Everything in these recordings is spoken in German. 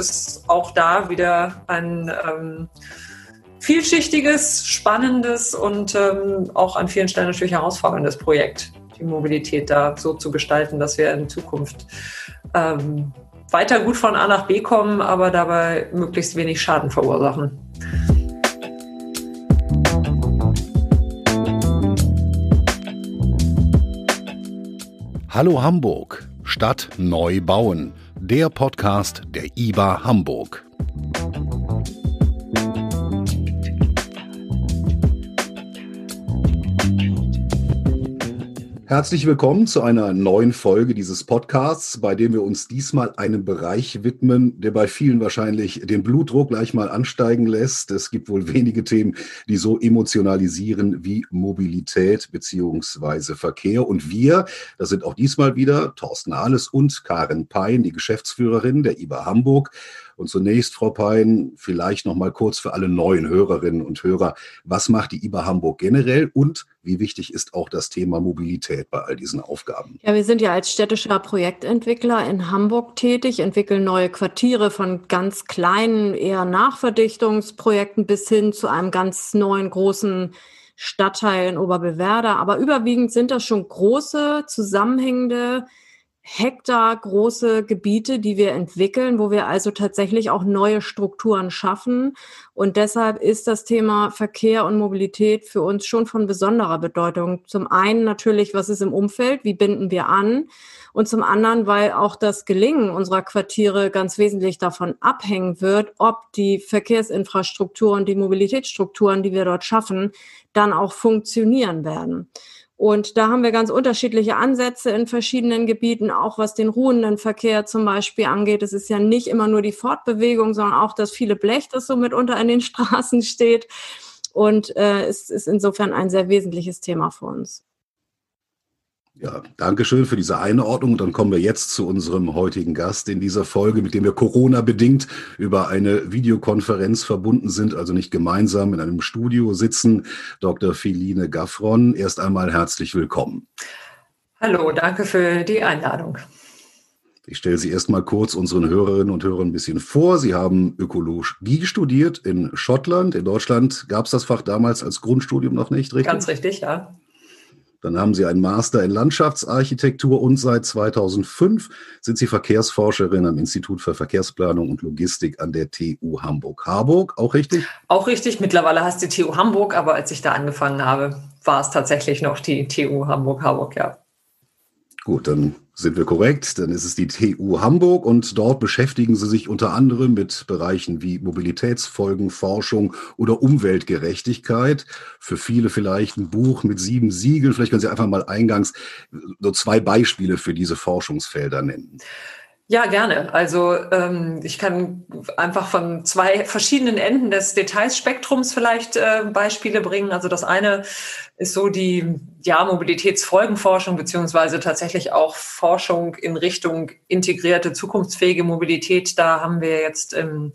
ist auch da wieder ein ähm, vielschichtiges, spannendes und ähm, auch an vielen Stellen natürlich herausforderndes Projekt, die Mobilität da so zu gestalten, dass wir in Zukunft ähm, weiter gut von A nach B kommen, aber dabei möglichst wenig Schaden verursachen. Hallo Hamburg, Stadt neu bauen, der Podcast der IBA Hamburg. Herzlich willkommen zu einer neuen Folge dieses Podcasts, bei dem wir uns diesmal einem Bereich widmen, der bei vielen wahrscheinlich den Blutdruck gleich mal ansteigen lässt. Es gibt wohl wenige Themen, die so emotionalisieren wie Mobilität beziehungsweise Verkehr. Und wir, das sind auch diesmal wieder Thorsten Ahles und Karin Pein, die Geschäftsführerin der IBA Hamburg. Und zunächst, Frau Pein, vielleicht noch mal kurz für alle neuen Hörerinnen und Hörer, was macht die IBA Hamburg generell und wie wichtig ist auch das Thema Mobilität bei all diesen Aufgaben? Ja, wir sind ja als städtischer Projektentwickler in Hamburg tätig, entwickeln neue Quartiere von ganz kleinen, eher Nachverdichtungsprojekten bis hin zu einem ganz neuen großen Stadtteil in Oberbewerder. Aber überwiegend sind das schon große, zusammenhängende Hektar große Gebiete, die wir entwickeln, wo wir also tatsächlich auch neue Strukturen schaffen. Und deshalb ist das Thema Verkehr und Mobilität für uns schon von besonderer Bedeutung. Zum einen natürlich, was ist im Umfeld, wie binden wir an? Und zum anderen, weil auch das Gelingen unserer Quartiere ganz wesentlich davon abhängen wird, ob die Verkehrsinfrastruktur und die Mobilitätsstrukturen, die wir dort schaffen, dann auch funktionieren werden. Und da haben wir ganz unterschiedliche Ansätze in verschiedenen Gebieten, auch was den ruhenden Verkehr zum Beispiel angeht. Es ist ja nicht immer nur die Fortbewegung, sondern auch das viele Blech, das so mitunter in den Straßen steht. Und äh, es ist insofern ein sehr wesentliches Thema für uns. Ja, danke schön für diese Einordnung. Und dann kommen wir jetzt zu unserem heutigen Gast in dieser Folge, mit dem wir Corona-bedingt über eine Videokonferenz verbunden sind, also nicht gemeinsam in einem Studio sitzen. Dr. Feline Gaffron, erst einmal herzlich willkommen. Hallo, danke für die Einladung. Ich stelle Sie erst mal kurz unseren Hörerinnen und Hörern ein bisschen vor. Sie haben Ökologie studiert in Schottland. In Deutschland gab es das Fach damals als Grundstudium noch nicht, richtig? Ganz richtig, ja. Dann haben Sie einen Master in Landschaftsarchitektur und seit 2005 sind Sie Verkehrsforscherin am Institut für Verkehrsplanung und Logistik an der TU Hamburg-Harburg. Auch richtig? Auch richtig. Mittlerweile heißt die TU Hamburg, aber als ich da angefangen habe, war es tatsächlich noch die TU Hamburg-Harburg, ja. Gut, dann sind wir korrekt? Dann ist es die TU Hamburg und dort beschäftigen Sie sich unter anderem mit Bereichen wie Mobilitätsfolgenforschung oder Umweltgerechtigkeit. Für viele vielleicht ein Buch mit sieben Siegeln. Vielleicht können Sie einfach mal eingangs so zwei Beispiele für diese Forschungsfelder nennen. Ja, gerne. Also ähm, ich kann einfach von zwei verschiedenen Enden des Detailspektrums vielleicht äh, Beispiele bringen. Also das eine ist so die ja, Mobilitätsfolgenforschung beziehungsweise tatsächlich auch Forschung in Richtung integrierte, zukunftsfähige Mobilität. Da haben wir jetzt im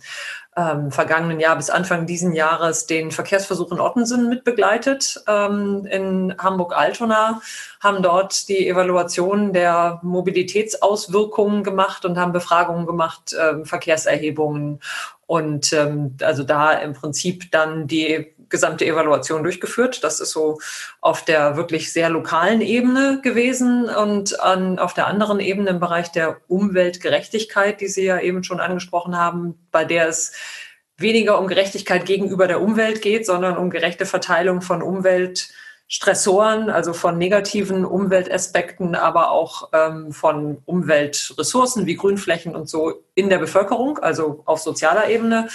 ähm, vergangenen Jahr bis Anfang diesen Jahres den Verkehrsversuch in Ottensen mitbegleitet ähm, in Hamburg-Altona, haben dort die Evaluation der Mobilitätsauswirkungen gemacht und haben Befragungen gemacht, ähm, Verkehrserhebungen und ähm, also da im Prinzip dann die gesamte Evaluation durchgeführt. Das ist so auf der wirklich sehr lokalen Ebene gewesen und an, auf der anderen Ebene im Bereich der Umweltgerechtigkeit, die Sie ja eben schon angesprochen haben, bei der es weniger um Gerechtigkeit gegenüber der Umwelt geht, sondern um gerechte Verteilung von Umwelt Stressoren, also von negativen Umweltaspekten, aber auch ähm, von Umweltressourcen wie Grünflächen und so in der Bevölkerung, also auf sozialer Ebene.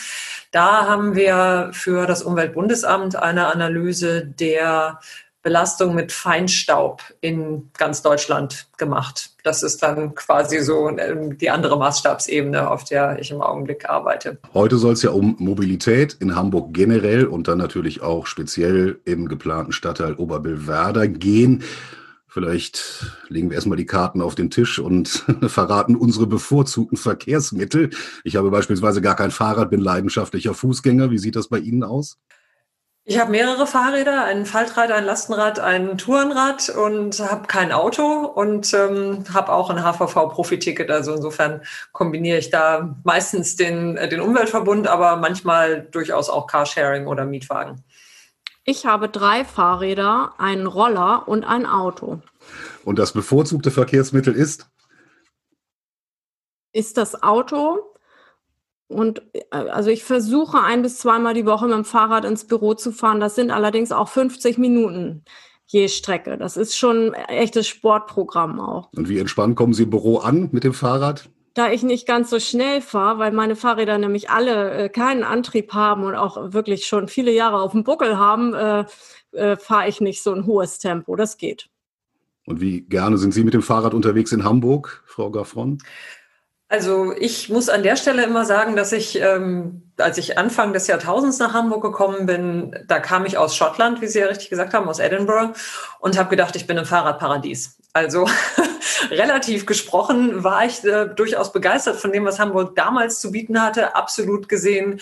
Da haben wir für das Umweltbundesamt eine Analyse der Belastung mit Feinstaub in ganz Deutschland gemacht. Das ist dann quasi so ähm, die andere Maßstabsebene, auf der ich im Augenblick arbeite. Heute soll es ja um Mobilität in Hamburg generell und dann natürlich auch speziell im geplanten Stadtteil Oberbillwerder gehen. Vielleicht legen wir erstmal die Karten auf den Tisch und verraten unsere bevorzugten Verkehrsmittel. Ich habe beispielsweise gar kein Fahrrad, bin leidenschaftlicher Fußgänger. Wie sieht das bei Ihnen aus? Ich habe mehrere Fahrräder, ein Faltrad, ein Lastenrad, ein Tourenrad und habe kein Auto und ähm, habe auch ein HVV-Profiticket. Also insofern kombiniere ich da meistens den, äh, den Umweltverbund, aber manchmal durchaus auch Carsharing oder Mietwagen. Ich habe drei Fahrräder, einen Roller und ein Auto. Und das bevorzugte Verkehrsmittel ist? Ist das Auto, und äh, also ich versuche ein bis zweimal die Woche mit dem Fahrrad ins Büro zu fahren. Das sind allerdings auch 50 Minuten je Strecke. Das ist schon ein echtes Sportprogramm auch. Und wie entspannt kommen Sie im Büro an mit dem Fahrrad? Da ich nicht ganz so schnell fahre, weil meine Fahrräder nämlich alle äh, keinen Antrieb haben und auch wirklich schon viele Jahre auf dem Buckel haben, äh, äh, fahre ich nicht so ein hohes Tempo. Das geht. Und wie gerne sind Sie mit dem Fahrrad unterwegs in Hamburg, Frau Gaffron? Also ich muss an der Stelle immer sagen, dass ich, ähm, als ich Anfang des Jahrtausends nach Hamburg gekommen bin, da kam ich aus Schottland, wie Sie ja richtig gesagt haben, aus Edinburgh und habe gedacht, ich bin im Fahrradparadies. Also relativ gesprochen war ich äh, durchaus begeistert von dem, was Hamburg damals zu bieten hatte. Absolut gesehen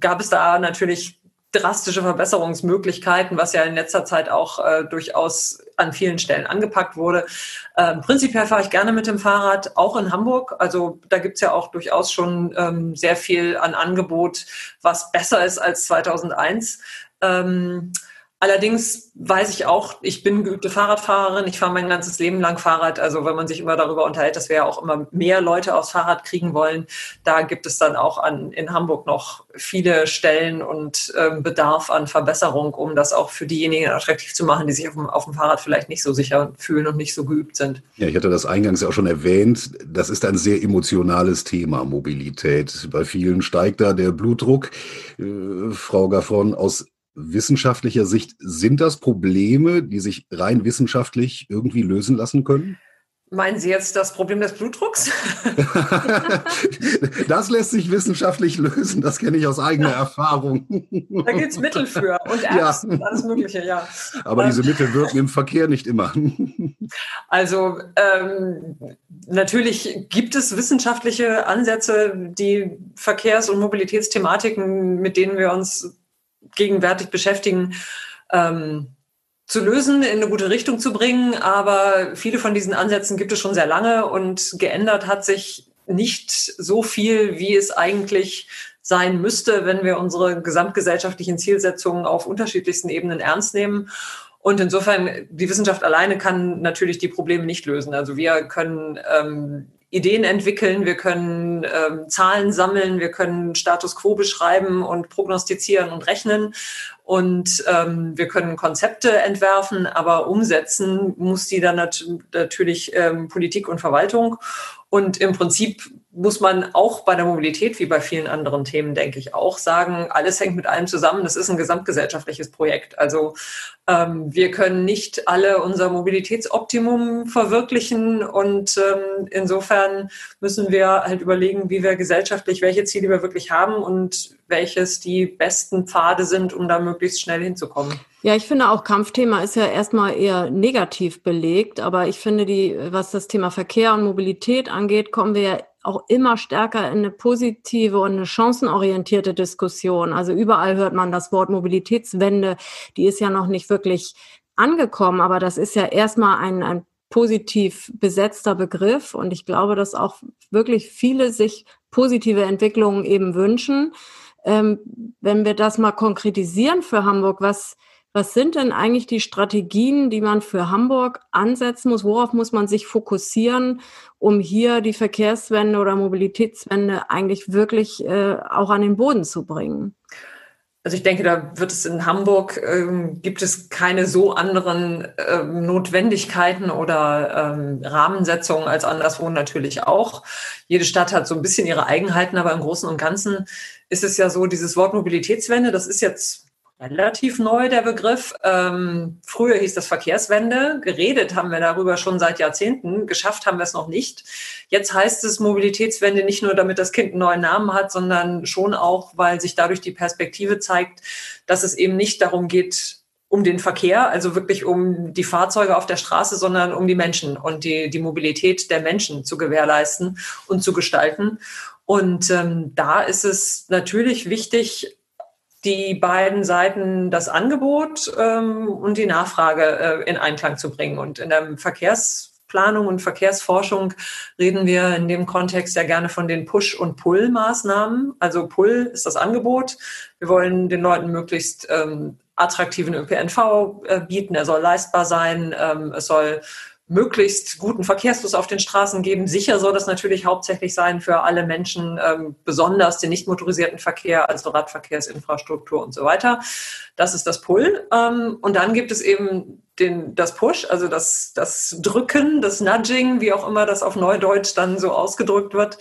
gab es da natürlich drastische Verbesserungsmöglichkeiten, was ja in letzter Zeit auch äh, durchaus an vielen Stellen angepackt wurde. Ähm, prinzipiell fahre ich gerne mit dem Fahrrad, auch in Hamburg. Also da gibt's ja auch durchaus schon ähm, sehr viel an Angebot, was besser ist als 2001. Ähm, Allerdings weiß ich auch, ich bin geübte Fahrradfahrerin, ich fahre mein ganzes Leben lang Fahrrad. Also wenn man sich immer darüber unterhält, dass wir ja auch immer mehr Leute aufs Fahrrad kriegen wollen, da gibt es dann auch an, in Hamburg noch viele Stellen und ähm, Bedarf an Verbesserung, um das auch für diejenigen attraktiv zu machen, die sich auf dem, auf dem Fahrrad vielleicht nicht so sicher fühlen und nicht so geübt sind. Ja, ich hatte das eingangs ja auch schon erwähnt. Das ist ein sehr emotionales Thema, Mobilität. Bei vielen steigt da der Blutdruck. Äh, Frau Gaffron, aus wissenschaftlicher Sicht, sind das Probleme, die sich rein wissenschaftlich irgendwie lösen lassen können? Meinen Sie jetzt das Problem des Blutdrucks? das lässt sich wissenschaftlich lösen, das kenne ich aus eigener Erfahrung. Da gibt es Mittel für und Ärzte ja. und alles Mögliche, ja. Aber diese Mittel wirken im Verkehr nicht immer. Also ähm, natürlich gibt es wissenschaftliche Ansätze, die Verkehrs- und Mobilitätsthematiken, mit denen wir uns gegenwärtig beschäftigen, ähm, zu lösen, in eine gute Richtung zu bringen. Aber viele von diesen Ansätzen gibt es schon sehr lange und geändert hat sich nicht so viel, wie es eigentlich sein müsste, wenn wir unsere gesamtgesellschaftlichen Zielsetzungen auf unterschiedlichsten Ebenen ernst nehmen. Und insofern, die Wissenschaft alleine kann natürlich die Probleme nicht lösen. Also wir können ähm, Ideen entwickeln, wir können ähm, Zahlen sammeln, wir können Status quo beschreiben und prognostizieren und rechnen. Und ähm, wir können Konzepte entwerfen, aber umsetzen muss die dann nat natürlich ähm, Politik und Verwaltung. Und im Prinzip muss man auch bei der Mobilität, wie bei vielen anderen Themen, denke ich, auch sagen, alles hängt mit allem zusammen. Das ist ein gesamtgesellschaftliches Projekt. Also ähm, wir können nicht alle unser Mobilitätsoptimum verwirklichen. Und ähm, insofern müssen wir halt überlegen, wie wir gesellschaftlich, welche Ziele wir wirklich haben und welches die besten Pfade sind, um da möglichst schnell hinzukommen. Ja, ich finde auch Kampfthema ist ja erstmal eher negativ belegt, aber ich finde die, was das Thema Verkehr und Mobilität angeht, kommen wir ja auch immer stärker in eine positive und eine chancenorientierte Diskussion. Also überall hört man das Wort Mobilitätswende, die ist ja noch nicht wirklich angekommen, aber das ist ja erstmal ein, ein positiv besetzter Begriff und ich glaube, dass auch wirklich viele sich positive Entwicklungen eben wünschen. Ähm, wenn wir das mal konkretisieren für Hamburg, was was sind denn eigentlich die Strategien, die man für Hamburg ansetzen muss? Worauf muss man sich fokussieren, um hier die Verkehrswende oder Mobilitätswende eigentlich wirklich äh, auch an den Boden zu bringen? Also ich denke, da wird es in Hamburg, ähm, gibt es keine so anderen ähm, Notwendigkeiten oder ähm, Rahmensetzungen als anderswo natürlich auch. Jede Stadt hat so ein bisschen ihre Eigenheiten, aber im Großen und Ganzen ist es ja so, dieses Wort Mobilitätswende, das ist jetzt relativ neu, der Begriff. Ähm, früher hieß das Verkehrswende. Geredet haben wir darüber schon seit Jahrzehnten. Geschafft haben wir es noch nicht. Jetzt heißt es Mobilitätswende nicht nur, damit das Kind einen neuen Namen hat, sondern schon auch, weil sich dadurch die Perspektive zeigt, dass es eben nicht darum geht, um den Verkehr, also wirklich um die Fahrzeuge auf der Straße, sondern um die Menschen und die, die Mobilität der Menschen zu gewährleisten und zu gestalten. Und ähm, da ist es natürlich wichtig, die beiden Seiten das Angebot ähm, und die Nachfrage äh, in Einklang zu bringen. Und in der Verkehrsplanung und Verkehrsforschung reden wir in dem Kontext ja gerne von den Push- und Pull-Maßnahmen. Also Pull ist das Angebot. Wir wollen den Leuten möglichst ähm, attraktiven ÖPNV äh, bieten. Er soll leistbar sein. Ähm, es soll möglichst guten Verkehrsfluss auf den Straßen geben. Sicher soll das natürlich hauptsächlich sein für alle Menschen, ähm, besonders den nicht motorisierten Verkehr, also Radverkehrsinfrastruktur und so weiter. Das ist das Pull. Ähm, und dann gibt es eben den, das Push, also das, das Drücken, das Nudging, wie auch immer das auf Neudeutsch dann so ausgedrückt wird,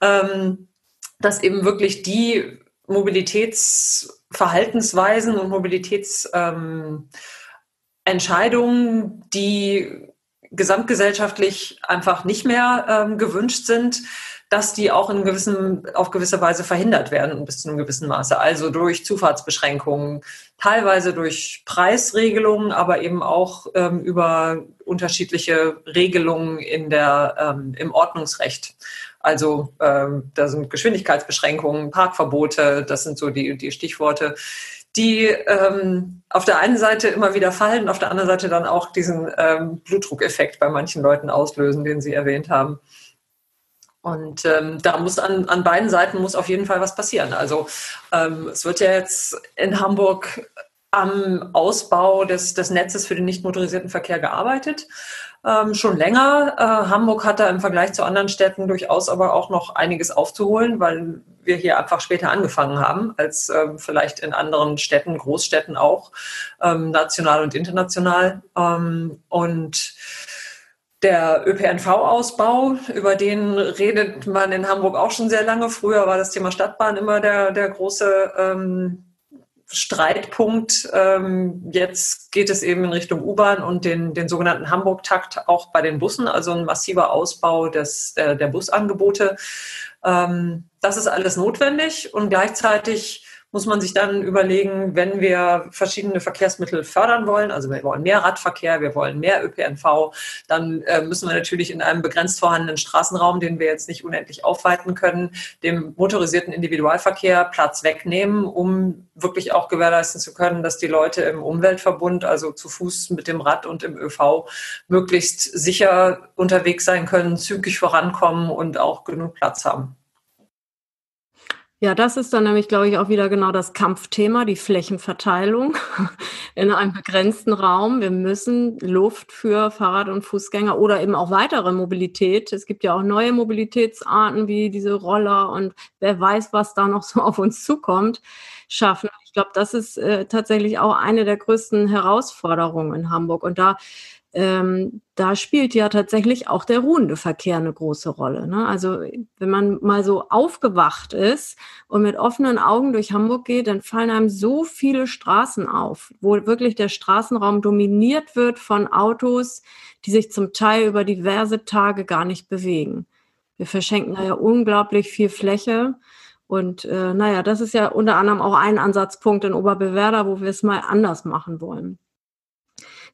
ähm, dass eben wirklich die Mobilitätsverhaltensweisen und Mobilitätsentscheidungen, die gesamtgesellschaftlich einfach nicht mehr ähm, gewünscht sind, dass die auch in gewissem, auf gewisse Weise verhindert werden bis zu einem gewissen Maße. Also durch Zufahrtsbeschränkungen, teilweise durch Preisregelungen, aber eben auch ähm, über unterschiedliche Regelungen in der, ähm, im Ordnungsrecht. Also ähm, da sind Geschwindigkeitsbeschränkungen, Parkverbote, das sind so die, die Stichworte, die ähm, auf der einen Seite immer wieder fallen auf der anderen Seite dann auch diesen ähm, Blutdruckeffekt bei manchen Leuten auslösen, den Sie erwähnt haben. Und ähm, da muss an, an beiden Seiten muss auf jeden Fall was passieren. Also ähm, es wird ja jetzt in Hamburg am Ausbau des, des Netzes für den nicht motorisierten Verkehr gearbeitet ähm, schon länger. Äh, Hamburg hat da im Vergleich zu anderen Städten durchaus aber auch noch einiges aufzuholen, weil wir hier einfach später angefangen haben, als ähm, vielleicht in anderen Städten, Großstädten auch, ähm, national und international. Ähm, und der ÖPNV-Ausbau, über den redet man in Hamburg auch schon sehr lange. Früher war das Thema Stadtbahn immer der, der große ähm, Streitpunkt. Ähm, jetzt geht es eben in Richtung U-Bahn und den, den sogenannten Hamburg-Takt auch bei den Bussen, also ein massiver Ausbau des, der, der Busangebote. Ähm, das ist alles notwendig und gleichzeitig muss man sich dann überlegen, wenn wir verschiedene Verkehrsmittel fördern wollen, also wir wollen mehr Radverkehr, wir wollen mehr ÖPNV, dann äh, müssen wir natürlich in einem begrenzt vorhandenen Straßenraum, den wir jetzt nicht unendlich aufweiten können, dem motorisierten Individualverkehr Platz wegnehmen, um wirklich auch gewährleisten zu können, dass die Leute im Umweltverbund, also zu Fuß mit dem Rad und im ÖV, möglichst sicher unterwegs sein können, zügig vorankommen und auch genug Platz haben. Ja, das ist dann nämlich, glaube ich, auch wieder genau das Kampfthema, die Flächenverteilung in einem begrenzten Raum. Wir müssen Luft für Fahrrad- und Fußgänger oder eben auch weitere Mobilität. Es gibt ja auch neue Mobilitätsarten wie diese Roller und wer weiß, was da noch so auf uns zukommt, schaffen. Ich glaube, das ist äh, tatsächlich auch eine der größten Herausforderungen in Hamburg. Und da ähm, da spielt ja tatsächlich auch der ruhende Verkehr eine große Rolle. Ne? Also wenn man mal so aufgewacht ist und mit offenen Augen durch Hamburg geht, dann fallen einem so viele Straßen auf, wo wirklich der Straßenraum dominiert wird von Autos, die sich zum Teil über diverse Tage gar nicht bewegen. Wir verschenken da ja unglaublich viel Fläche. Und äh, naja, das ist ja unter anderem auch ein Ansatzpunkt in Oberbewerder, wo wir es mal anders machen wollen.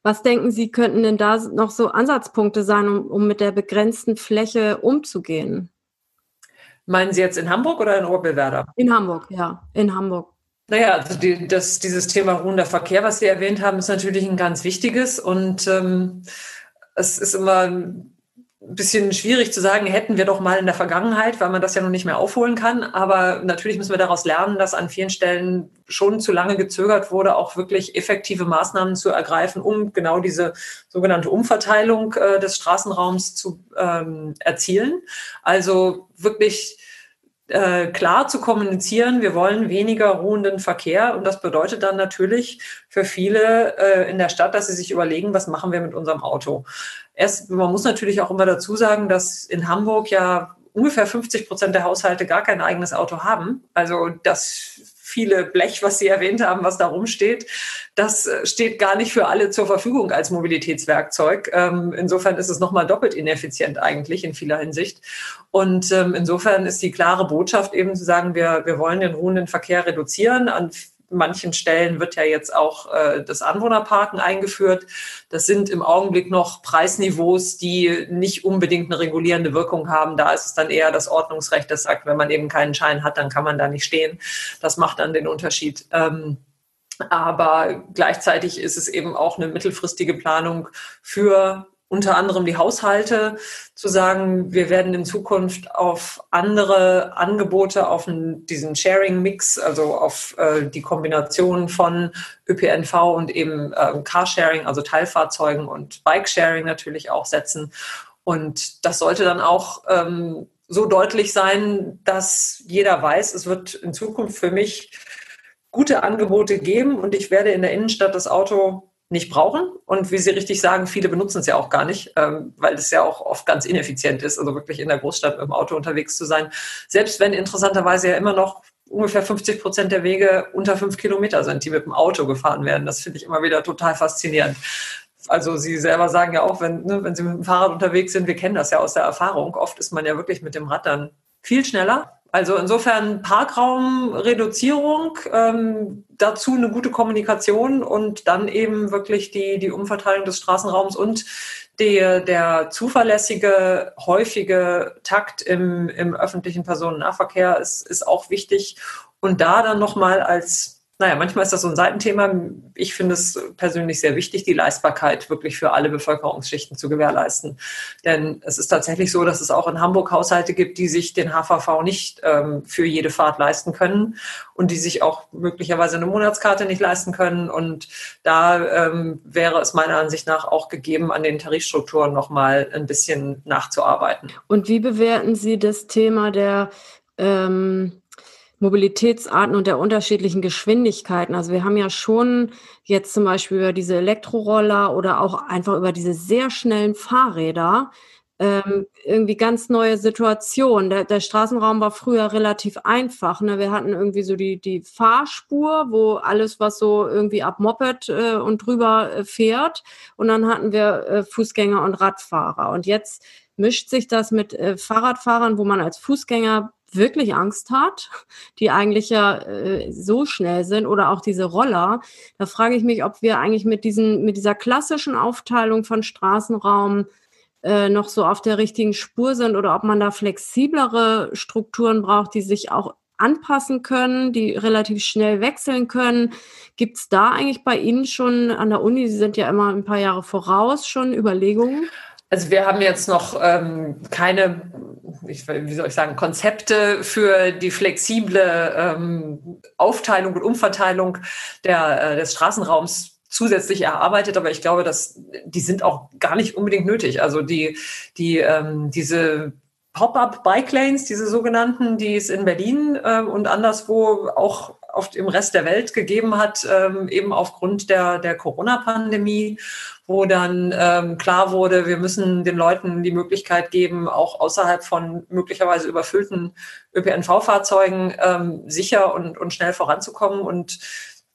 Was denken Sie, könnten denn da noch so Ansatzpunkte sein, um, um mit der begrenzten Fläche umzugehen? Meinen Sie jetzt in Hamburg oder in Oberbewerder? In Hamburg, ja, in Hamburg. Naja, also die, das, dieses Thema ruhender Verkehr, was Sie erwähnt haben, ist natürlich ein ganz wichtiges und ähm, es ist immer ein bisschen schwierig zu sagen, hätten wir doch mal in der Vergangenheit, weil man das ja noch nicht mehr aufholen kann. Aber natürlich müssen wir daraus lernen, dass an vielen Stellen schon zu lange gezögert wurde, auch wirklich effektive Maßnahmen zu ergreifen, um genau diese sogenannte Umverteilung äh, des Straßenraums zu ähm, erzielen. Also wirklich äh, klar zu kommunizieren, wir wollen weniger ruhenden Verkehr. Und das bedeutet dann natürlich für viele äh, in der Stadt, dass sie sich überlegen, was machen wir mit unserem Auto. Erst, man muss natürlich auch immer dazu sagen, dass in Hamburg ja ungefähr 50 Prozent der Haushalte gar kein eigenes Auto haben. Also das viele Blech, was Sie erwähnt haben, was da rumsteht, das äh, steht gar nicht für alle zur Verfügung als Mobilitätswerkzeug. Ähm, insofern ist es nochmal doppelt ineffizient eigentlich in vieler Hinsicht. Und ähm, insofern ist die klare Botschaft eben zu sagen, wir, wir wollen den ruhenden Verkehr reduzieren. An manchen Stellen wird ja jetzt auch äh, das Anwohnerparken eingeführt. Das sind im Augenblick noch Preisniveaus, die nicht unbedingt eine regulierende Wirkung haben. Da ist es dann eher das Ordnungsrecht, das sagt, wenn man eben keinen Schein hat, dann kann man da nicht stehen. Das macht dann den Unterschied. Ähm, aber gleichzeitig ist es eben auch eine mittelfristige Planung für unter anderem die Haushalte, zu sagen, wir werden in Zukunft auf andere Angebote, auf diesen Sharing-Mix, also auf äh, die Kombination von ÖPNV und eben äh, Carsharing, also Teilfahrzeugen und Bikesharing natürlich auch setzen. Und das sollte dann auch ähm, so deutlich sein, dass jeder weiß, es wird in Zukunft für mich gute Angebote geben und ich werde in der Innenstadt das Auto nicht brauchen. Und wie Sie richtig sagen, viele benutzen es ja auch gar nicht, ähm, weil es ja auch oft ganz ineffizient ist, also wirklich in der Großstadt mit dem Auto unterwegs zu sein. Selbst wenn interessanterweise ja immer noch ungefähr 50 Prozent der Wege unter fünf Kilometer sind, die mit dem Auto gefahren werden. Das finde ich immer wieder total faszinierend. Also Sie selber sagen ja auch, wenn, ne, wenn Sie mit dem Fahrrad unterwegs sind, wir kennen das ja aus der Erfahrung, oft ist man ja wirklich mit dem Rad dann viel schneller also insofern Parkraumreduzierung, ähm, dazu eine gute Kommunikation und dann eben wirklich die, die Umverteilung des Straßenraums und die, der zuverlässige, häufige Takt im, im öffentlichen Personennahverkehr ist, ist auch wichtig. Und da dann nochmal als naja, manchmal ist das so ein Seitenthema. Ich finde es persönlich sehr wichtig, die Leistbarkeit wirklich für alle Bevölkerungsschichten zu gewährleisten. Denn es ist tatsächlich so, dass es auch in Hamburg Haushalte gibt, die sich den HVV nicht ähm, für jede Fahrt leisten können und die sich auch möglicherweise eine Monatskarte nicht leisten können. Und da ähm, wäre es meiner Ansicht nach auch gegeben, an den Tarifstrukturen nochmal ein bisschen nachzuarbeiten. Und wie bewerten Sie das Thema der ähm Mobilitätsarten und der unterschiedlichen Geschwindigkeiten. Also wir haben ja schon jetzt zum Beispiel über diese Elektroroller oder auch einfach über diese sehr schnellen Fahrräder ähm, irgendwie ganz neue Situationen. Der, der, Straßenraum war früher relativ einfach. Ne? Wir hatten irgendwie so die, die Fahrspur, wo alles, was so irgendwie ab Moped äh, und drüber äh, fährt. Und dann hatten wir äh, Fußgänger und Radfahrer. Und jetzt mischt sich das mit äh, Fahrradfahrern, wo man als Fußgänger wirklich Angst hat, die eigentlich ja äh, so schnell sind oder auch diese Roller. Da frage ich mich, ob wir eigentlich mit diesen, mit dieser klassischen Aufteilung von Straßenraum äh, noch so auf der richtigen Spur sind oder ob man da flexiblere Strukturen braucht, die sich auch anpassen können, die relativ schnell wechseln können. Gibt es da eigentlich bei Ihnen schon an der Uni, Sie sind ja immer ein paar Jahre voraus, schon Überlegungen? Also wir haben jetzt noch ähm, keine, ich, wie soll ich sagen, Konzepte für die flexible ähm, Aufteilung und Umverteilung der, äh, des Straßenraums zusätzlich erarbeitet, aber ich glaube, dass die sind auch gar nicht unbedingt nötig. Also die, die ähm, diese Pop-up Bike Lanes, diese sogenannten, die es in Berlin äh, und anderswo auch oft im Rest der Welt gegeben hat, ähm, eben aufgrund der, der Corona-Pandemie, wo dann ähm, klar wurde, wir müssen den Leuten die Möglichkeit geben, auch außerhalb von möglicherweise überfüllten ÖPNV-Fahrzeugen ähm, sicher und, und schnell voranzukommen. Und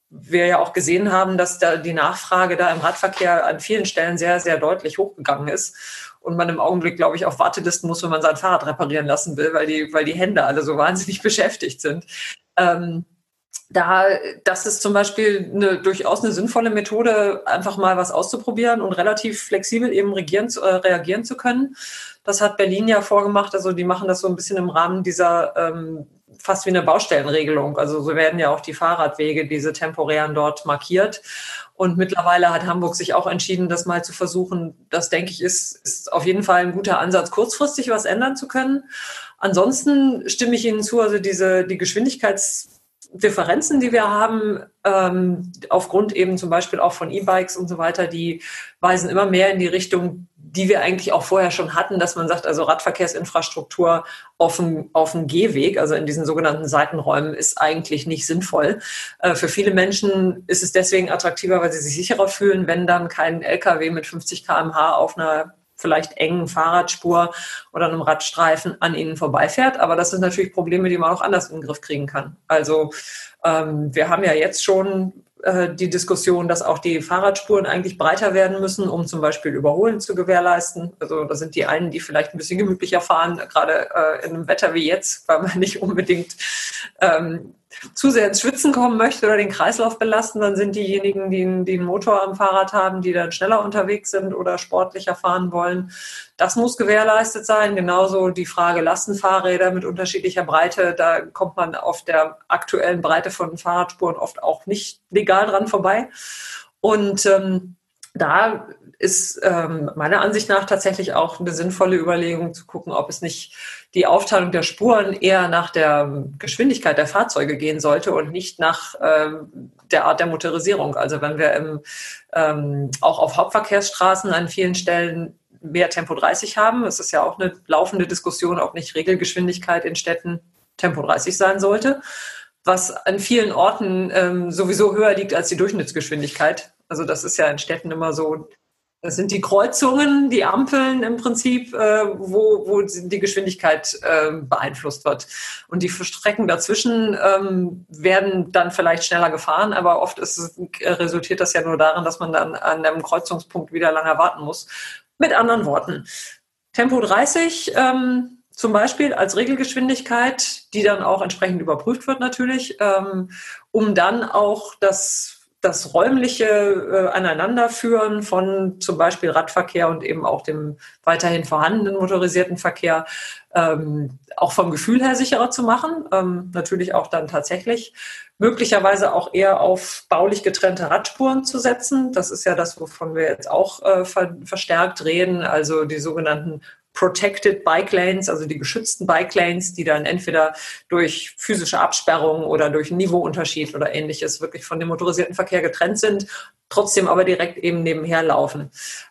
wir ja auch gesehen haben, dass da die Nachfrage da im Radverkehr an vielen Stellen sehr, sehr deutlich hochgegangen ist. Und man im Augenblick, glaube ich, auf Wartelisten muss, wenn man sein Fahrrad reparieren lassen will, weil die, weil die Hände alle so wahnsinnig beschäftigt sind. Ähm, da, das ist zum Beispiel eine, durchaus eine sinnvolle Methode, einfach mal was auszuprobieren und relativ flexibel eben regieren, äh, reagieren zu können. Das hat Berlin ja vorgemacht. Also die machen das so ein bisschen im Rahmen dieser ähm, fast wie eine Baustellenregelung. Also so werden ja auch die Fahrradwege, diese temporären dort markiert. Und mittlerweile hat Hamburg sich auch entschieden, das mal zu versuchen. Das denke ich ist, ist auf jeden Fall ein guter Ansatz, kurzfristig was ändern zu können. Ansonsten stimme ich Ihnen zu, also diese, die Geschwindigkeits Differenzen, die wir haben, ähm, aufgrund eben zum Beispiel auch von E-Bikes und so weiter, die weisen immer mehr in die Richtung, die wir eigentlich auch vorher schon hatten, dass man sagt, also Radverkehrsinfrastruktur auf dem, auf dem Gehweg, also in diesen sogenannten Seitenräumen, ist eigentlich nicht sinnvoll. Äh, für viele Menschen ist es deswegen attraktiver, weil sie sich sicherer fühlen, wenn dann kein LKW mit 50 kmh auf einer vielleicht engen Fahrradspur oder einem Radstreifen an ihnen vorbeifährt. Aber das sind natürlich Probleme, die man auch anders in den Griff kriegen kann. Also ähm, wir haben ja jetzt schon äh, die Diskussion, dass auch die Fahrradspuren eigentlich breiter werden müssen, um zum Beispiel Überholen zu gewährleisten. Also da sind die einen, die vielleicht ein bisschen gemütlicher fahren, gerade äh, in einem Wetter wie jetzt, weil man nicht unbedingt ähm, zu sehr ins Schwitzen kommen möchte oder den Kreislauf belasten, dann sind diejenigen, die, die einen Motor am Fahrrad haben, die dann schneller unterwegs sind oder sportlicher fahren wollen. Das muss gewährleistet sein. Genauso die Frage Lastenfahrräder mit unterschiedlicher Breite. Da kommt man auf der aktuellen Breite von Fahrradspuren oft auch nicht legal dran vorbei. Und ähm, da ist ähm, meiner Ansicht nach tatsächlich auch eine sinnvolle Überlegung zu gucken, ob es nicht die Aufteilung der Spuren eher nach der Geschwindigkeit der Fahrzeuge gehen sollte und nicht nach ähm, der Art der Motorisierung. Also wenn wir im, ähm, auch auf Hauptverkehrsstraßen an vielen Stellen mehr Tempo 30 haben, es ist ja auch eine laufende Diskussion, ob nicht Regelgeschwindigkeit in Städten Tempo 30 sein sollte, was an vielen Orten ähm, sowieso höher liegt als die Durchschnittsgeschwindigkeit. Also das ist ja in Städten immer so das sind die Kreuzungen, die Ampeln im Prinzip, äh, wo, wo die Geschwindigkeit äh, beeinflusst wird. Und die Strecken dazwischen ähm, werden dann vielleicht schneller gefahren, aber oft ist, resultiert das ja nur darin, dass man dann an einem Kreuzungspunkt wieder lange warten muss. Mit anderen Worten, Tempo 30 ähm, zum Beispiel als Regelgeschwindigkeit, die dann auch entsprechend überprüft wird natürlich, ähm, um dann auch das das räumliche äh, Aneinanderführen von zum Beispiel Radverkehr und eben auch dem weiterhin vorhandenen motorisierten Verkehr ähm, auch vom Gefühl her sicherer zu machen. Ähm, natürlich auch dann tatsächlich möglicherweise auch eher auf baulich getrennte Radspuren zu setzen. Das ist ja das, wovon wir jetzt auch äh, ver verstärkt reden, also die sogenannten Protected Bike Lanes, also die geschützten Bike Lanes, die dann entweder durch physische Absperrung oder durch Niveauunterschied oder ähnliches wirklich von dem motorisierten Verkehr getrennt sind, trotzdem aber direkt eben nebenher laufen.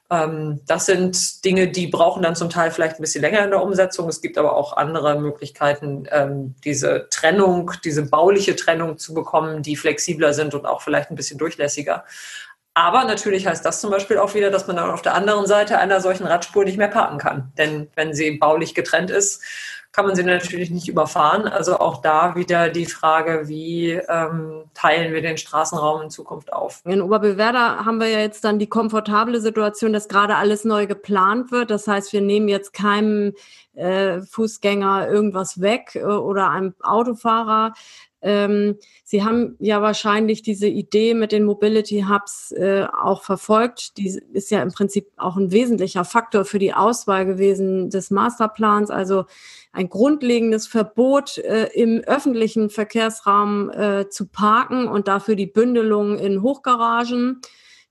Ähm, das sind Dinge, die brauchen dann zum Teil vielleicht ein bisschen länger in der Umsetzung. Es gibt aber auch andere Möglichkeiten, ähm, diese Trennung, diese bauliche Trennung zu bekommen, die flexibler sind und auch vielleicht ein bisschen durchlässiger. Aber natürlich heißt das zum Beispiel auch wieder, dass man dann auf der anderen Seite einer solchen Radspur nicht mehr parken kann. Denn wenn sie baulich getrennt ist, kann man sie natürlich nicht überfahren. Also auch da wieder die Frage, wie ähm, teilen wir den Straßenraum in Zukunft auf. In Oberbewerder haben wir ja jetzt dann die komfortable Situation, dass gerade alles neu geplant wird. Das heißt, wir nehmen jetzt keinem äh, Fußgänger irgendwas weg äh, oder einem Autofahrer. Ähm, Sie haben ja wahrscheinlich diese Idee mit den Mobility Hubs äh, auch verfolgt. Die ist ja im Prinzip auch ein wesentlicher Faktor für die Auswahl gewesen des Masterplans. Also ein grundlegendes Verbot äh, im öffentlichen Verkehrsraum äh, zu parken und dafür die Bündelung in Hochgaragen.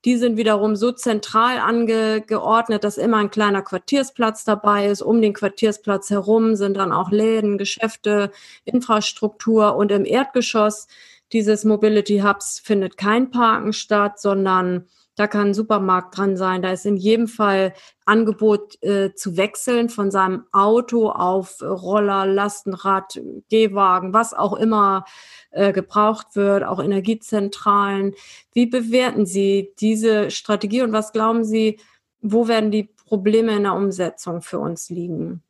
Die sind wiederum so zentral angeordnet, dass immer ein kleiner Quartiersplatz dabei ist. Um den Quartiersplatz herum sind dann auch Läden, Geschäfte, Infrastruktur und im Erdgeschoss dieses Mobility Hubs findet kein Parken statt, sondern da kann ein Supermarkt dran sein. Da ist in jedem Fall Angebot äh, zu wechseln von seinem Auto auf Roller, Lastenrad, Gehwagen, was auch immer äh, gebraucht wird, auch Energiezentralen. Wie bewerten Sie diese Strategie und was glauben Sie, wo werden die Probleme in der Umsetzung für uns liegen?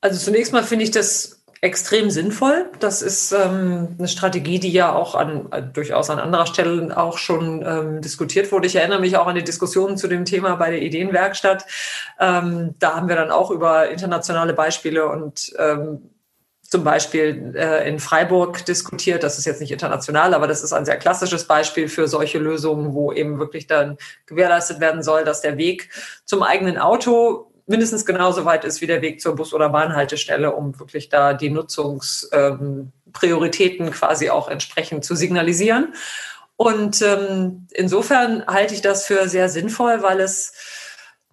Also zunächst mal finde ich das extrem sinnvoll. Das ist ähm, eine Strategie, die ja auch an, äh, durchaus an anderer Stelle auch schon ähm, diskutiert wurde. Ich erinnere mich auch an die Diskussionen zu dem Thema bei der Ideenwerkstatt. Ähm, da haben wir dann auch über internationale Beispiele und ähm, zum Beispiel äh, in Freiburg diskutiert. Das ist jetzt nicht international, aber das ist ein sehr klassisches Beispiel für solche Lösungen, wo eben wirklich dann gewährleistet werden soll, dass der Weg zum eigenen Auto mindestens genauso weit ist wie der Weg zur Bus- oder Bahnhaltestelle, um wirklich da die Nutzungsprioritäten ähm, quasi auch entsprechend zu signalisieren. Und ähm, insofern halte ich das für sehr sinnvoll, weil es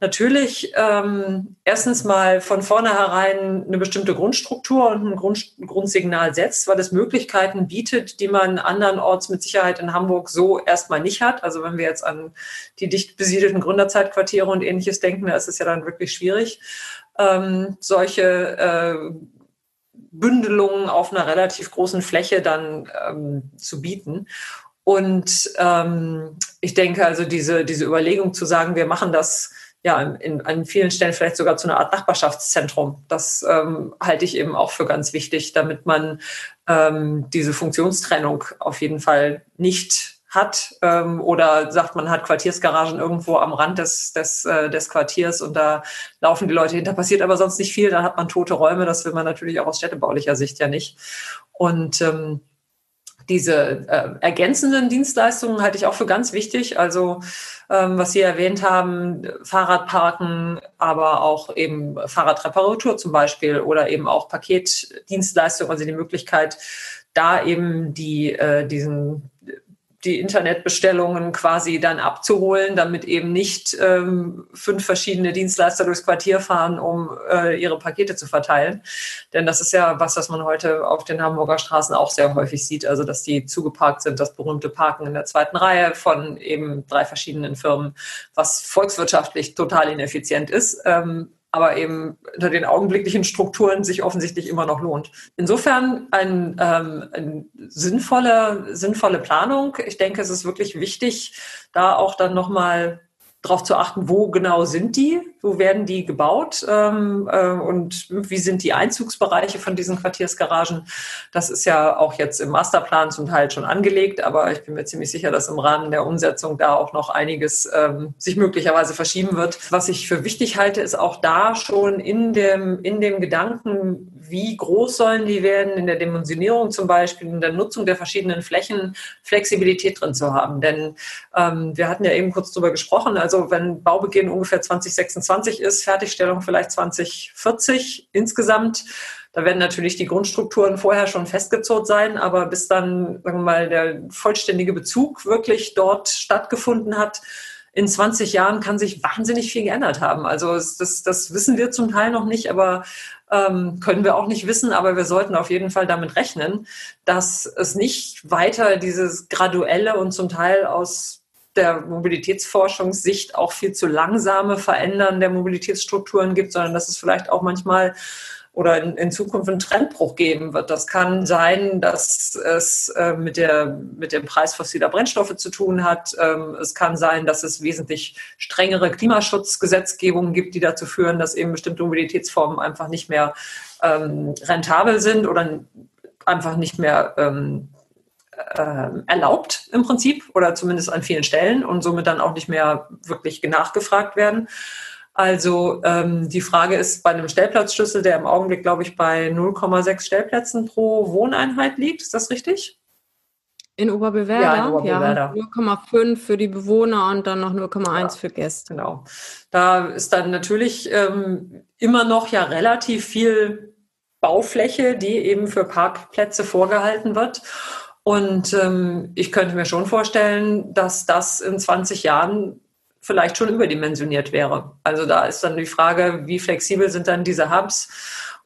natürlich ähm, erstens mal von vornherein eine bestimmte Grundstruktur und ein Grund, Grundsignal setzt, weil es Möglichkeiten bietet, die man andernorts mit Sicherheit in Hamburg so erstmal nicht hat. Also wenn wir jetzt an die dicht besiedelten Gründerzeitquartiere und ähnliches denken, da ist es ja dann wirklich schwierig, ähm, solche äh, Bündelungen auf einer relativ großen Fläche dann ähm, zu bieten. Und ähm, ich denke also diese, diese Überlegung zu sagen, wir machen das ja, in, an vielen Stellen vielleicht sogar zu einer Art Nachbarschaftszentrum. Das ähm, halte ich eben auch für ganz wichtig, damit man ähm, diese Funktionstrennung auf jeden Fall nicht hat ähm, oder sagt, man hat Quartiersgaragen irgendwo am Rand des, des, äh, des Quartiers und da laufen die Leute hinter, passiert aber sonst nicht viel, dann hat man tote Räume, das will man natürlich auch aus städtebaulicher Sicht ja nicht. Und ähm, diese äh, ergänzenden Dienstleistungen halte ich auch für ganz wichtig. Also was Sie erwähnt haben, Fahrradparken, aber auch eben Fahrradreparatur zum Beispiel oder eben auch Paketdienstleistungen, also die Möglichkeit, da eben die, äh, diesen die Internetbestellungen quasi dann abzuholen, damit eben nicht ähm, fünf verschiedene Dienstleister durchs Quartier fahren, um äh, ihre Pakete zu verteilen. Denn das ist ja was, was man heute auf den Hamburger Straßen auch sehr häufig sieht, also dass die zugeparkt sind, das berühmte Parken in der zweiten Reihe von eben drei verschiedenen Firmen, was volkswirtschaftlich total ineffizient ist. Ähm, aber eben unter den augenblicklichen Strukturen sich offensichtlich immer noch lohnt. Insofern ein, ähm, eine sinnvolle, sinnvolle Planung. Ich denke, es ist wirklich wichtig, da auch dann nochmal darauf zu achten, wo genau sind die, wo werden die gebaut ähm, äh, und wie sind die Einzugsbereiche von diesen Quartiersgaragen. Das ist ja auch jetzt im Masterplan zum Teil schon angelegt, aber ich bin mir ziemlich sicher, dass im Rahmen der Umsetzung da auch noch einiges ähm, sich möglicherweise verschieben wird. Was ich für wichtig halte, ist auch da schon in dem, in dem Gedanken, wie groß sollen die werden, in der Dimensionierung zum Beispiel, in der Nutzung der verschiedenen Flächen Flexibilität drin zu haben. Denn ähm, wir hatten ja eben kurz drüber gesprochen, also wenn Baubeginn ungefähr 2026 ist, Fertigstellung vielleicht 2040 insgesamt, da werden natürlich die Grundstrukturen vorher schon festgezurrt sein, aber bis dann, sagen wir mal, der vollständige Bezug wirklich dort stattgefunden hat, in 20 Jahren kann sich wahnsinnig viel geändert haben. Also das, das wissen wir zum Teil noch nicht, aber ähm, können wir auch nicht wissen. Aber wir sollten auf jeden Fall damit rechnen, dass es nicht weiter dieses graduelle und zum Teil aus der Mobilitätsforschungssicht auch viel zu langsame Verändern der Mobilitätsstrukturen gibt, sondern dass es vielleicht auch manchmal oder in, in, Zukunft einen Trendbruch geben wird. Das kann sein, dass es äh, mit, der, mit dem Preis fossiler Brennstoffe zu tun hat. Ähm, es kann sein, dass es wesentlich strengere Klimaschutzgesetzgebungen gibt, die dazu führen, dass eben bestimmte Mobilitätsformen einfach nicht mehr ähm, rentabel sind oder einfach nicht mehr ähm, äh, erlaubt im Prinzip oder zumindest an vielen Stellen und somit dann auch nicht mehr wirklich nachgefragt werden. Also ähm, die Frage ist bei einem Stellplatzschlüssel, der im Augenblick, glaube ich, bei 0,6 Stellplätzen pro Wohneinheit liegt. Ist das richtig? In Oberbewerder? Ja, in Oberbewerder. Ja, 0,5 für die Bewohner und dann noch 0,1 ja, für Gäste. Genau. Da ist dann natürlich ähm, immer noch ja relativ viel Baufläche, die eben für Parkplätze vorgehalten wird. Und ähm, ich könnte mir schon vorstellen, dass das in 20 Jahren vielleicht schon überdimensioniert wäre. Also da ist dann die Frage, wie flexibel sind dann diese Hubs,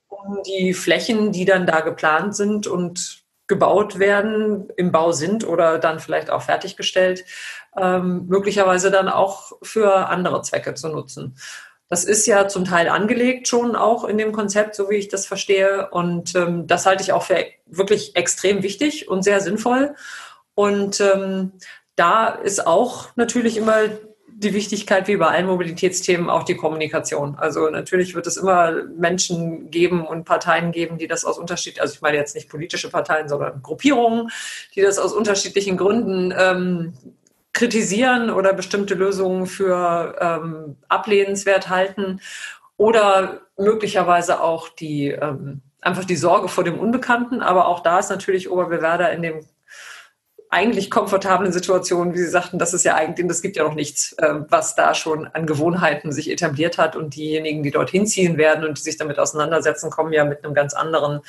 um die Flächen, die dann da geplant sind und gebaut werden, im Bau sind oder dann vielleicht auch fertiggestellt, ähm, möglicherweise dann auch für andere Zwecke zu nutzen. Das ist ja zum Teil angelegt schon auch in dem Konzept, so wie ich das verstehe. Und ähm, das halte ich auch für wirklich extrem wichtig und sehr sinnvoll. Und ähm, da ist auch natürlich immer die Wichtigkeit, wie bei allen Mobilitätsthemen, auch die Kommunikation. Also natürlich wird es immer Menschen geben und Parteien geben, die das aus unterschiedlichen, also ich meine jetzt nicht politische Parteien, sondern Gruppierungen, die das aus unterschiedlichen Gründen ähm, kritisieren oder bestimmte Lösungen für ähm, ablehnenswert halten oder möglicherweise auch die ähm, einfach die Sorge vor dem Unbekannten. Aber auch da ist natürlich Oberbewerder in dem eigentlich komfortablen Situationen, wie Sie sagten, das ist ja eigentlich, das gibt ja noch nichts, äh, was da schon an Gewohnheiten sich etabliert hat und diejenigen, die dorthin ziehen werden und die sich damit auseinandersetzen, kommen ja mit einem ganz anderen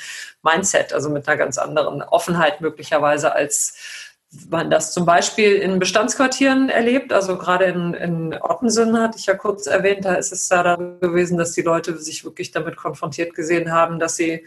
Mindset, also mit einer ganz anderen Offenheit möglicherweise als man das zum Beispiel in Bestandsquartieren erlebt. Also gerade in, in Ottensen hatte ich ja kurz erwähnt, da ist es da gewesen, dass die Leute sich wirklich damit konfrontiert gesehen haben, dass sie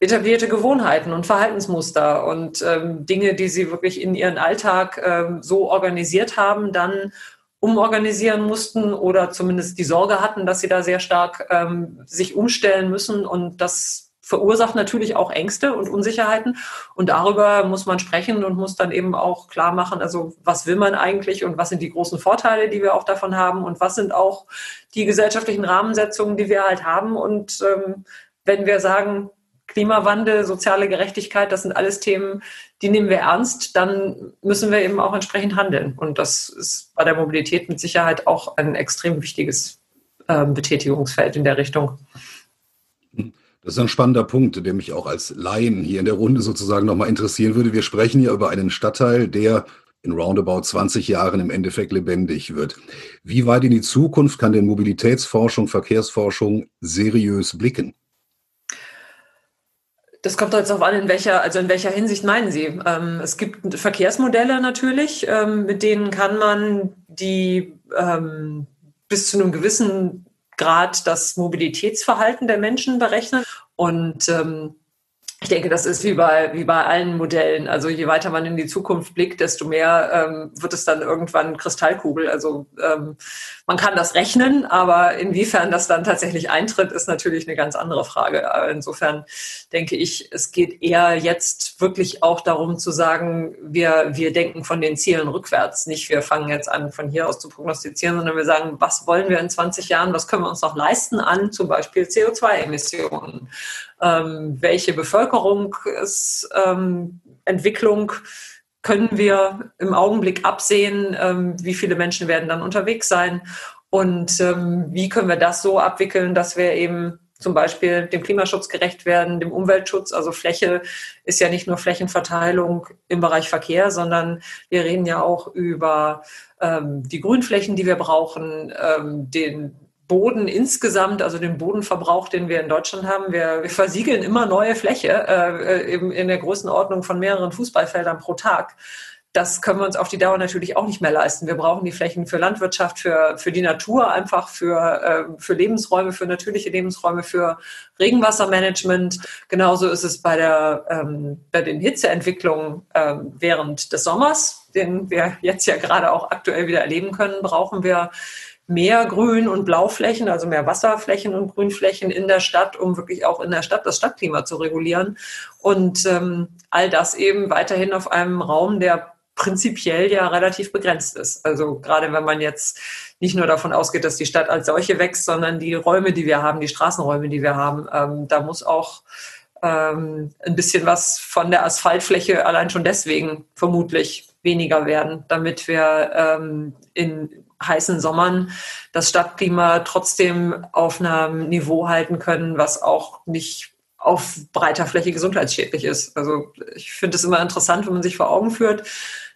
etablierte Gewohnheiten und Verhaltensmuster und ähm, Dinge, die sie wirklich in ihren Alltag ähm, so organisiert haben, dann umorganisieren mussten oder zumindest die Sorge hatten, dass sie da sehr stark ähm, sich umstellen müssen und das verursacht natürlich auch Ängste und Unsicherheiten. Und darüber muss man sprechen und muss dann eben auch klar machen, also was will man eigentlich und was sind die großen Vorteile, die wir auch davon haben und was sind auch die gesellschaftlichen Rahmensetzungen, die wir halt haben. Und ähm, wenn wir sagen, Klimawandel, soziale Gerechtigkeit, das sind alles Themen, die nehmen wir ernst, dann müssen wir eben auch entsprechend handeln. Und das ist bei der Mobilität mit Sicherheit auch ein extrem wichtiges äh, Betätigungsfeld in der Richtung. Das ist ein spannender Punkt, der mich auch als Laien hier in der Runde sozusagen nochmal interessieren würde. Wir sprechen hier über einen Stadtteil, der in roundabout 20 Jahren im Endeffekt lebendig wird. Wie weit in die Zukunft kann denn Mobilitätsforschung, Verkehrsforschung seriös blicken? Das kommt jetzt darauf an, in welcher, also in welcher Hinsicht meinen Sie? Ähm, es gibt Verkehrsmodelle natürlich, ähm, mit denen kann man die ähm, bis zu einem gewissen Grad das Mobilitätsverhalten der Menschen berechnen. Und ähm, ich denke, das ist wie bei, wie bei allen Modellen. Also je weiter man in die Zukunft blickt, desto mehr ähm, wird es dann irgendwann Kristallkugel. Also ähm, man kann das rechnen, aber inwiefern das dann tatsächlich eintritt, ist natürlich eine ganz andere Frage. Insofern denke ich, es geht eher jetzt wirklich auch darum zu sagen, wir, wir denken von den Zielen rückwärts. Nicht wir fangen jetzt an, von hier aus zu prognostizieren, sondern wir sagen, was wollen wir in 20 Jahren, was können wir uns noch leisten an zum Beispiel CO2-Emissionen ähm, welche Bevölkerungsentwicklung ähm, können wir im Augenblick absehen, ähm, wie viele Menschen werden dann unterwegs sein und ähm, wie können wir das so abwickeln, dass wir eben zum Beispiel dem Klimaschutz gerecht werden, dem Umweltschutz. Also Fläche ist ja nicht nur Flächenverteilung im Bereich Verkehr, sondern wir reden ja auch über ähm, die Grünflächen, die wir brauchen, ähm, den Boden insgesamt, also den Bodenverbrauch, den wir in Deutschland haben. Wir, wir versiegeln immer neue Fläche, äh, eben in der Größenordnung von mehreren Fußballfeldern pro Tag. Das können wir uns auf die Dauer natürlich auch nicht mehr leisten. Wir brauchen die Flächen für Landwirtschaft, für, für die Natur, einfach für, äh, für Lebensräume, für natürliche Lebensräume, für Regenwassermanagement. Genauso ist es bei, der, ähm, bei den Hitzeentwicklungen äh, während des Sommers, den wir jetzt ja gerade auch aktuell wieder erleben können, brauchen wir mehr Grün- und Blauflächen, also mehr Wasserflächen und Grünflächen in der Stadt, um wirklich auch in der Stadt das Stadtklima zu regulieren. Und ähm, all das eben weiterhin auf einem Raum, der prinzipiell ja relativ begrenzt ist. Also gerade wenn man jetzt nicht nur davon ausgeht, dass die Stadt als solche wächst, sondern die Räume, die wir haben, die Straßenräume, die wir haben, ähm, da muss auch ähm, ein bisschen was von der Asphaltfläche allein schon deswegen vermutlich weniger werden, damit wir ähm, in heißen Sommern das Stadtklima trotzdem auf einem Niveau halten können, was auch nicht auf breiter Fläche gesundheitsschädlich ist. Also ich finde es immer interessant, wenn man sich vor Augen führt,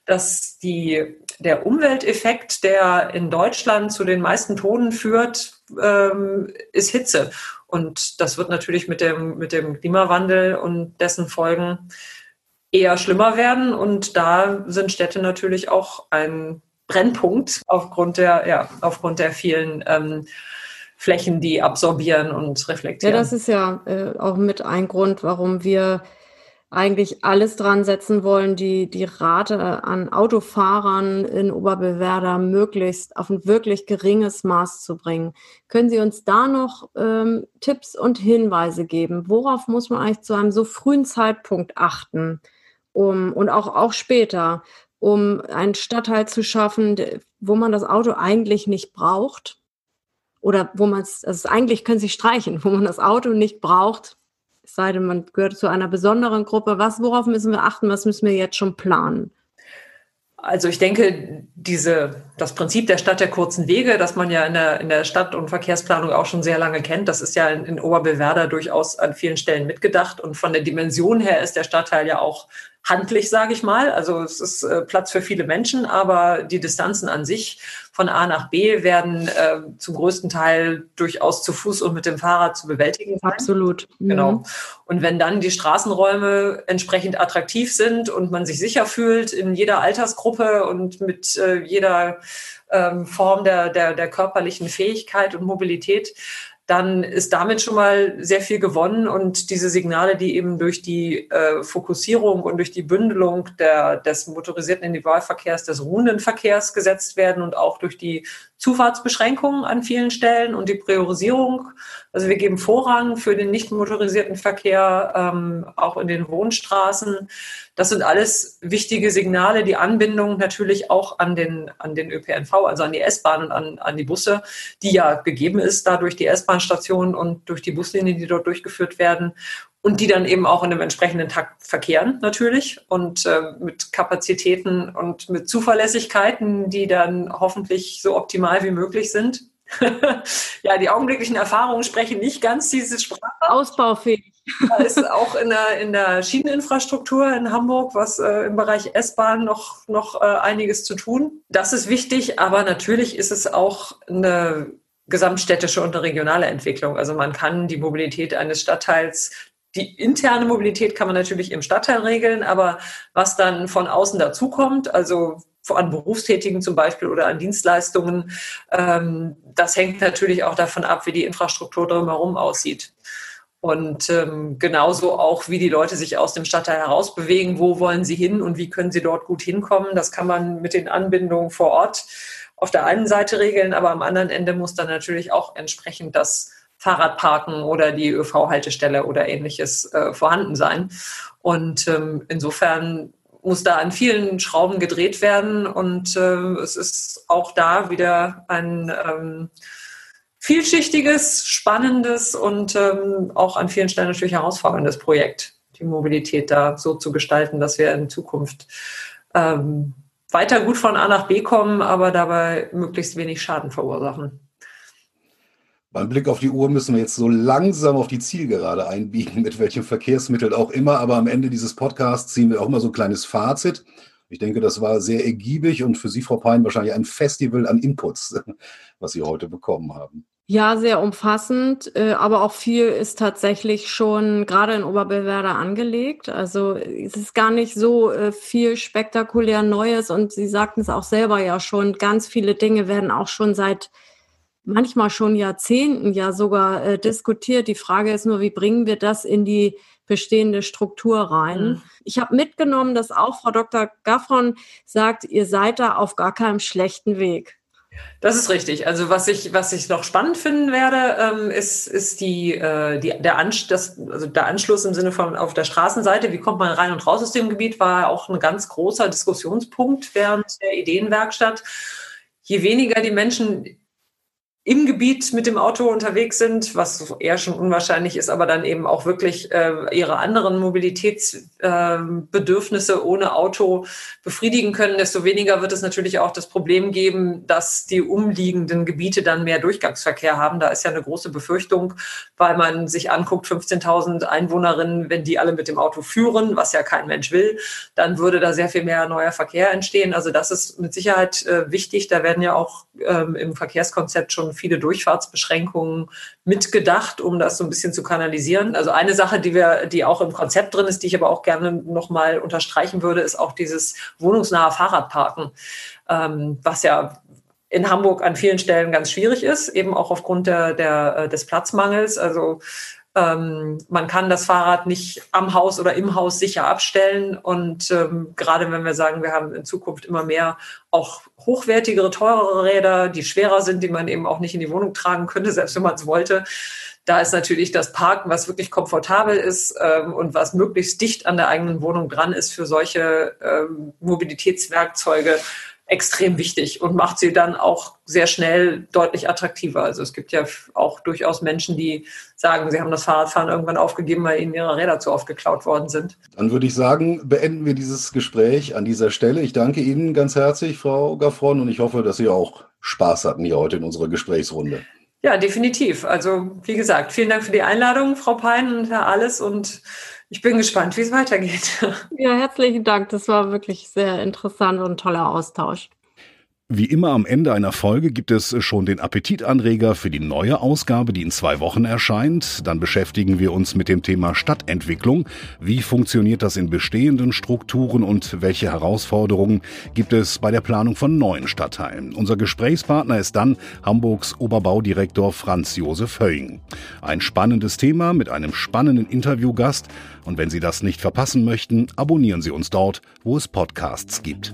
dass die, der Umwelteffekt, der in Deutschland zu den meisten Toten führt, ähm, ist Hitze. Und das wird natürlich mit dem, mit dem Klimawandel und dessen Folgen eher schlimmer werden. Und da sind Städte natürlich auch ein Brennpunkt aufgrund der, ja, aufgrund der vielen ähm, Flächen, die absorbieren und reflektieren. Ja, das ist ja äh, auch mit ein Grund, warum wir eigentlich alles dran setzen wollen, die, die Rate an Autofahrern in Oberbewerder möglichst auf ein wirklich geringes Maß zu bringen. Können Sie uns da noch ähm, Tipps und Hinweise geben? Worauf muss man eigentlich zu einem so frühen Zeitpunkt achten? Um, und auch, auch später, um einen Stadtteil zu schaffen, wo man das Auto eigentlich nicht braucht. Oder wo man es, also eigentlich können Sie streichen, wo man das Auto nicht braucht, es sei denn, man gehört zu einer besonderen Gruppe. Was, worauf müssen wir achten? Was müssen wir jetzt schon planen? Also ich denke, diese, das Prinzip der Stadt der kurzen Wege, das man ja in der, in der Stadt- und Verkehrsplanung auch schon sehr lange kennt, das ist ja in, in Oberbillwerder durchaus an vielen Stellen mitgedacht. Und von der Dimension her ist der Stadtteil ja auch handlich, sage ich mal. Also es ist äh, Platz für viele Menschen, aber die Distanzen an sich von A nach B werden äh, zum größten Teil durchaus zu Fuß und mit dem Fahrrad zu bewältigen sein. Absolut. Mhm. Genau. Und wenn dann die Straßenräume entsprechend attraktiv sind und man sich sicher fühlt in jeder Altersgruppe und mit äh, jeder ähm, Form der, der, der körperlichen Fähigkeit und Mobilität, dann ist damit schon mal sehr viel gewonnen. Und diese Signale, die eben durch die äh, Fokussierung und durch die Bündelung der, des motorisierten Individualverkehrs, des ruhenden Verkehrs gesetzt werden und auch durch die Zufahrtsbeschränkungen an vielen Stellen und die Priorisierung. Also wir geben Vorrang für den nicht motorisierten Verkehr, ähm, auch in den Wohnstraßen. Das sind alles wichtige Signale. Die Anbindung natürlich auch an den, an den ÖPNV, also an die S-Bahn und an, an die Busse, die ja gegeben ist, dadurch die S-Bahn-Stationen und durch die Buslinien, die dort durchgeführt werden. Und die dann eben auch in einem entsprechenden Takt verkehren natürlich und äh, mit Kapazitäten und mit Zuverlässigkeiten, die dann hoffentlich so optimal wie möglich sind. ja, die augenblicklichen Erfahrungen sprechen nicht ganz diese Sprache. Ausbaufähig. Da ist auch in der, in der Schieneninfrastruktur in Hamburg, was äh, im Bereich S-Bahn noch, noch äh, einiges zu tun. Das ist wichtig, aber natürlich ist es auch eine gesamtstädtische und eine regionale Entwicklung. Also man kann die Mobilität eines Stadtteils die interne Mobilität kann man natürlich im Stadtteil regeln, aber was dann von außen dazukommt, also an Berufstätigen zum Beispiel oder an Dienstleistungen, ähm, das hängt natürlich auch davon ab, wie die Infrastruktur drumherum aussieht. Und ähm, genauso auch, wie die Leute sich aus dem Stadtteil herausbewegen, wo wollen sie hin und wie können sie dort gut hinkommen. Das kann man mit den Anbindungen vor Ort auf der einen Seite regeln, aber am anderen Ende muss dann natürlich auch entsprechend das Fahrradparken oder die ÖV-Haltestelle oder ähnliches äh, vorhanden sein. Und ähm, insofern muss da an vielen Schrauben gedreht werden und äh, es ist auch da wieder ein ähm, vielschichtiges, spannendes und ähm, auch an vielen Stellen natürlich herausforderndes Projekt, die Mobilität da so zu gestalten, dass wir in Zukunft ähm, weiter gut von A nach B kommen, aber dabei möglichst wenig Schaden verursachen. Beim Blick auf die Uhr müssen wir jetzt so langsam auf die Zielgerade einbiegen, mit welchem Verkehrsmittel auch immer. Aber am Ende dieses Podcasts ziehen wir auch immer so ein kleines Fazit. Ich denke, das war sehr ergiebig und für Sie, Frau Pein, wahrscheinlich ein Festival an Inputs, was Sie heute bekommen haben. Ja, sehr umfassend, äh, aber auch viel ist tatsächlich schon gerade in Oberbewerder angelegt. Also es ist gar nicht so äh, viel spektakulär Neues und Sie sagten es auch selber ja schon, ganz viele Dinge werden auch schon seit manchmal schon Jahrzehnten ja sogar äh, diskutiert. Die Frage ist nur, wie bringen wir das in die bestehende Struktur rein? Mhm. Ich habe mitgenommen, dass auch Frau Dr. Gaffron sagt, ihr seid da auf gar keinem schlechten Weg. Das ist richtig. Also was ich, was ich noch spannend finden werde, ähm, ist, ist die, äh, die, der, Ansch das, also der Anschluss im Sinne von auf der Straßenseite. Wie kommt man rein und raus aus dem Gebiet? War auch ein ganz großer Diskussionspunkt während der Ideenwerkstatt. Je weniger die Menschen im Gebiet mit dem Auto unterwegs sind, was eher schon unwahrscheinlich ist, aber dann eben auch wirklich äh, ihre anderen Mobilitätsbedürfnisse äh, ohne Auto befriedigen können, desto weniger wird es natürlich auch das Problem geben, dass die umliegenden Gebiete dann mehr Durchgangsverkehr haben. Da ist ja eine große Befürchtung, weil man sich anguckt, 15.000 Einwohnerinnen, wenn die alle mit dem Auto führen, was ja kein Mensch will, dann würde da sehr viel mehr neuer Verkehr entstehen. Also das ist mit Sicherheit äh, wichtig. Da werden ja auch ähm, im Verkehrskonzept schon viele Durchfahrtsbeschränkungen mitgedacht, um das so ein bisschen zu kanalisieren. Also eine Sache, die wir, die auch im Konzept drin ist, die ich aber auch gerne nochmal unterstreichen würde, ist auch dieses wohnungsnahe Fahrradparken, ähm, was ja in Hamburg an vielen Stellen ganz schwierig ist, eben auch aufgrund der, der, äh, des Platzmangels. Also ähm, man kann das Fahrrad nicht am Haus oder im Haus sicher abstellen. Und ähm, gerade wenn wir sagen, wir haben in Zukunft immer mehr auch hochwertigere, teurere Räder, die schwerer sind, die man eben auch nicht in die Wohnung tragen könnte, selbst wenn man es wollte. Da ist natürlich das Parken, was wirklich komfortabel ist ähm, und was möglichst dicht an der eigenen Wohnung dran ist für solche ähm, Mobilitätswerkzeuge, extrem wichtig und macht sie dann auch sehr schnell deutlich attraktiver. Also es gibt ja auch durchaus Menschen, die sagen, sie haben das Fahrradfahren irgendwann aufgegeben, weil ihnen ihre Räder zu oft geklaut worden sind. Dann würde ich sagen, beenden wir dieses Gespräch an dieser Stelle. Ich danke Ihnen ganz herzlich, Frau Gaffron, und ich hoffe, dass Sie auch Spaß hatten hier heute in unserer Gesprächsrunde. Ja, definitiv. Also wie gesagt, vielen Dank für die Einladung, Frau Pein und Herr Alles und ich bin gespannt, wie es weitergeht. Ja, herzlichen Dank. Das war wirklich sehr interessant und ein toller Austausch. Wie immer am Ende einer Folge gibt es schon den Appetitanreger für die neue Ausgabe, die in zwei Wochen erscheint. Dann beschäftigen wir uns mit dem Thema Stadtentwicklung. Wie funktioniert das in bestehenden Strukturen und welche Herausforderungen gibt es bei der Planung von neuen Stadtteilen? Unser Gesprächspartner ist dann Hamburgs Oberbaudirektor Franz Josef Höing. Ein spannendes Thema mit einem spannenden Interviewgast. Und wenn Sie das nicht verpassen möchten, abonnieren Sie uns dort, wo es Podcasts gibt.